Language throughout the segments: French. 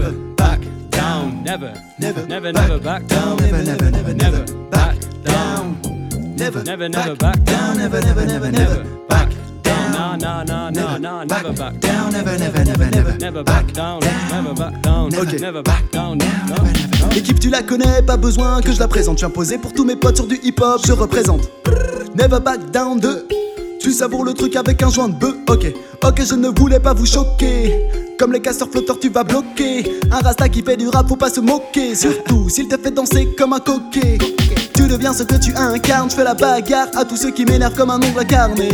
never back down. Never, Never, never, never back down. Never, never, never, never back down. Never, Never, never back down. Never, never, never, never back down. Nah, nah, nah, nah, nah, never back down. Never, never, never, never, Never back down, never back down, never back down. L'équipe tu la connais, pas besoin que je la présente. Je suis imposé pour tous mes potes sur du hip hop, je représente. Never back down 2. Tu savoures le truc avec un joint de bœuf, ok. Ok, je ne voulais pas vous choquer. Comme les casseurs flotteurs, tu vas bloquer. Un rasta qui fait du rap, faut pas se moquer. Surtout s'il te fait danser comme un coquet. Tu deviens ce que tu incarnes, je fais la bagarre à tous ceux qui m'énervent comme un ongle incarné.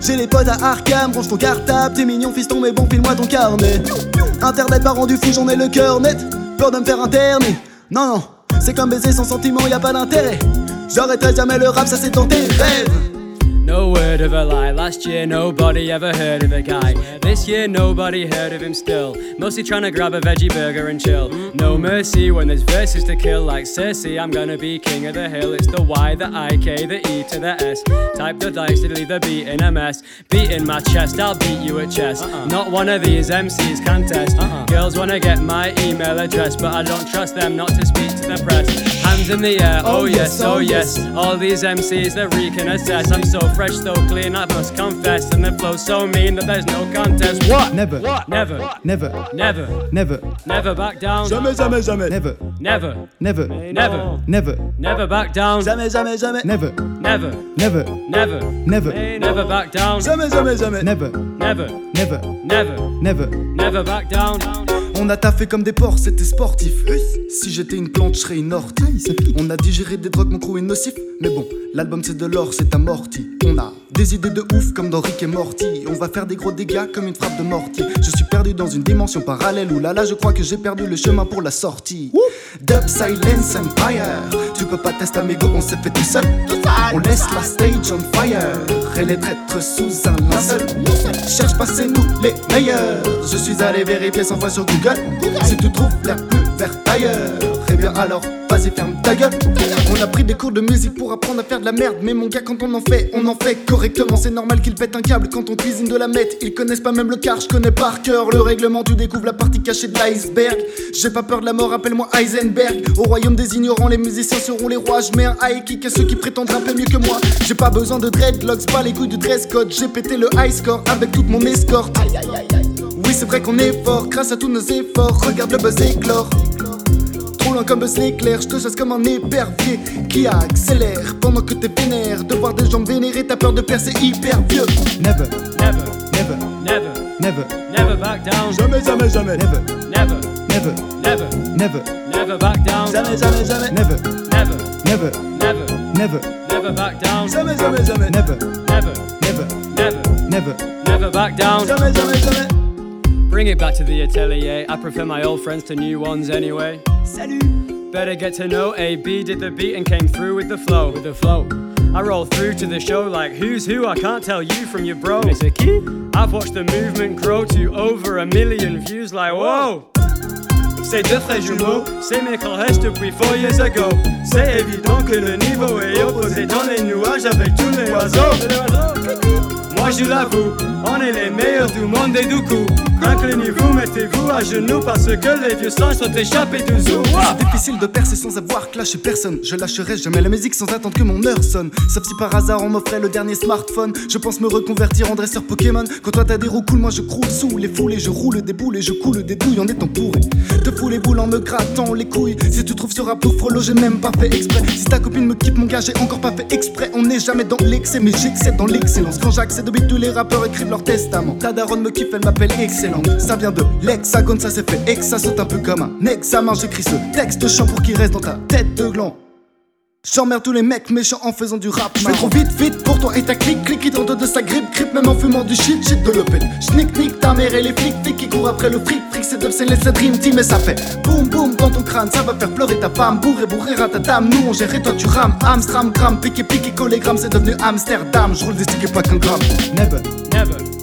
J'ai les potes à Arkham, range ton cartable, t'es mignon fiston, mais bon, file-moi ton carnet. Internet m'a rendu fou, j'en ai le cœur net. Peur de me faire interner. Non, non, c'est comme baiser sans sentiment, y a pas d'intérêt. J'arrêterai jamais le rap, ça c'est dans tes rêves. Of a lie. Last year, nobody ever heard of a guy. This year, nobody heard of him still. Mostly trying to grab a veggie burger and chill. No mercy when there's verses to kill. Like Cersei, I'm gonna be king of the hill. It's the Y, the I, K, the E to the S. Type the dice to leave the beat in a mess. Beat in my chest, I'll beat you at chess. Uh-uh. Not one of these MCs can test. Uh-uh. Girls wanna get my email address, but I don't trust them not to speak to the press. Hands in the air, oh, oh yes, oh, oh yes. All these MCs, they're reeking assess. I'm so fresh, so clean, I must confess. And the flow so mean that there's no contest. What? Never. What? Never. Never, Never. never, Never back down. Jamais, jamais, jamais. never, Never. never, Never. never, Never back down. Jamais, jamais, jamais. never, Never. never, Never. never, Never back down. Jamais, jamais, jamais. never, Never. never, Never. never. Never back down. On a taffé comme des porcs, c'était sportif. Si j'étais une plante, je serais une ortie. On a digéré des drogues, mon crew est nocif. Mais bon, l'album c'est de l'or, c'est amorti. On a des idées de ouf comme dans Rick et Morty. On va faire des gros dégâts comme une frappe de mortier. Je suis perdu dans une dimension parallèle. Ouh là là, je crois que j'ai perdu le chemin pour la sortie. Dub Silence Empire. Tu peux pas tester amigo, on s'est fait tout seul. On laisse la stage on fire. Et les traîtres sous un linceul. Cherche pas, c'est nous les meilleurs. Je suis allé vérifier 100 fois sur Google. Si tu trouves la plus verte ailleurs, eh bien alors, vas-y, ferme ta gueule. On a pris des cours de musique pour apprendre à faire de la merde. Mais mon gars, quand on en fait, on en fait correctement. C'est normal qu'ils pètent un câble quand on cuisine de la mette. Ils connaissent pas même le car, je connais par cœur le règlement. Tu découvres la partie cachée de l'iceberg. J'ai pas peur de la mort, appelle-moi Heisenberg. Au royaume des ignorants, les musiciens seront les rois. Je mets un high kick à ceux qui prétendent rapper mieux que moi. J'ai pas besoin de dreadlocks, pas les couilles du dress code. J'ai pété le high score avec toute mon escorte. Oui, c'est vrai qu'on est fort grâce à tous nos efforts. Regarde le buzz éclore. Loin comme buzz éclair, je te chasse comme un épervier qui accélère pendant que t'es vénère. De voir des gens vénérer, t'as peur de percer hyper vieux. Never, Never. never, Never. never, Never back down. Jamais, jamais, jamais. never, Never. never, Never. never, Never back down. Jamais, jamais, jamais. never, Never. never, Never. never, Never back down. Jamais, jamais, jamais. never, Never. never, Never. never. Never back down. Jamais, jamais, jamais. Bring it back to the atelier. I prefer my old friends to new ones anyway. Salut. Better get to know AB did the beat and came through with the flow. With the flow. I roll through to the show like who's who. I can't tell you from your bro. It's a key. I've watched the movement grow to over a million views. Like whoa. C'est deux frères jumeaux, c'est mes corrèges depuis four years ago. C'est évident que le niveau est opposé dans les nuages avec tous les oiseaux. Moi je l'avoue, on est les meilleurs du monde et du coup. Inclinez-vous, mettez-vous à genoux parce que les vieux singes sont échappés du zoo. C'est difficile de percer sans avoir clashé personne. Je lâcherai jamais la musique sans attendre que mon heure sonne. Sauf si par hasard on m'offrait le dernier smartphone. Je pense me reconvertir en dresseur Pokémon. Quand toi t'as des roues cool, moi je croule sous les foules et je roule des boules et je coule des douilles en étant pourri. Te fous les boules en me grattant les couilles. Si tu trouves ce rap lourd, frelot, j'ai même pas fait exprès. Si ta copine me quitte, mon gars, j'ai encore pas fait exprès. On n'est jamais dans l'excès, mais j'excède dans l'excellence. Quand j'accède au beat, tous les rappeurs écrivent leur testament. Ta daronne me kiffe, elle m'appelle Ça vient de l'hexagone, ça s'est fait et que ça saute un peu comme un examen. J'écris ce texte chant pour qu'il reste dans ta tête de gland. J'emmerde tous les mecs méchants en faisant du rap. Je vais trop vite, vite pour toi et ta clique. Clique qui tente de sa grippe, grippe même en fumant du shit, shit de l'open. Schnick, nick, ta mère et les flics, flics qui courent après le fric. Fric, c'est dub, c'est les c'est dream team et ça fait boum boum dans ton crâne. Ça va faire pleurer ta femme, bourré, bourré, ta dame. Nous on gère et toi tu rames. Amstram, gram, piqué, piqué, collégramme. C'est devenu Amsterdam. Je roule des sticks et pas qu'un gramme. Never, never,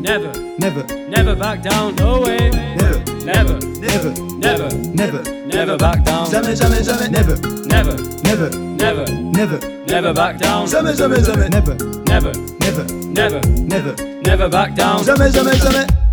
never, never, never back down. No way. never, Never, never, never, never, never back down. Jamais, jamais, jamais. never, Never, never, never, never, never back down. Jamais, jamais, jamais. never, Never, never, never, never. never back down. Jamais, jamais, jamais.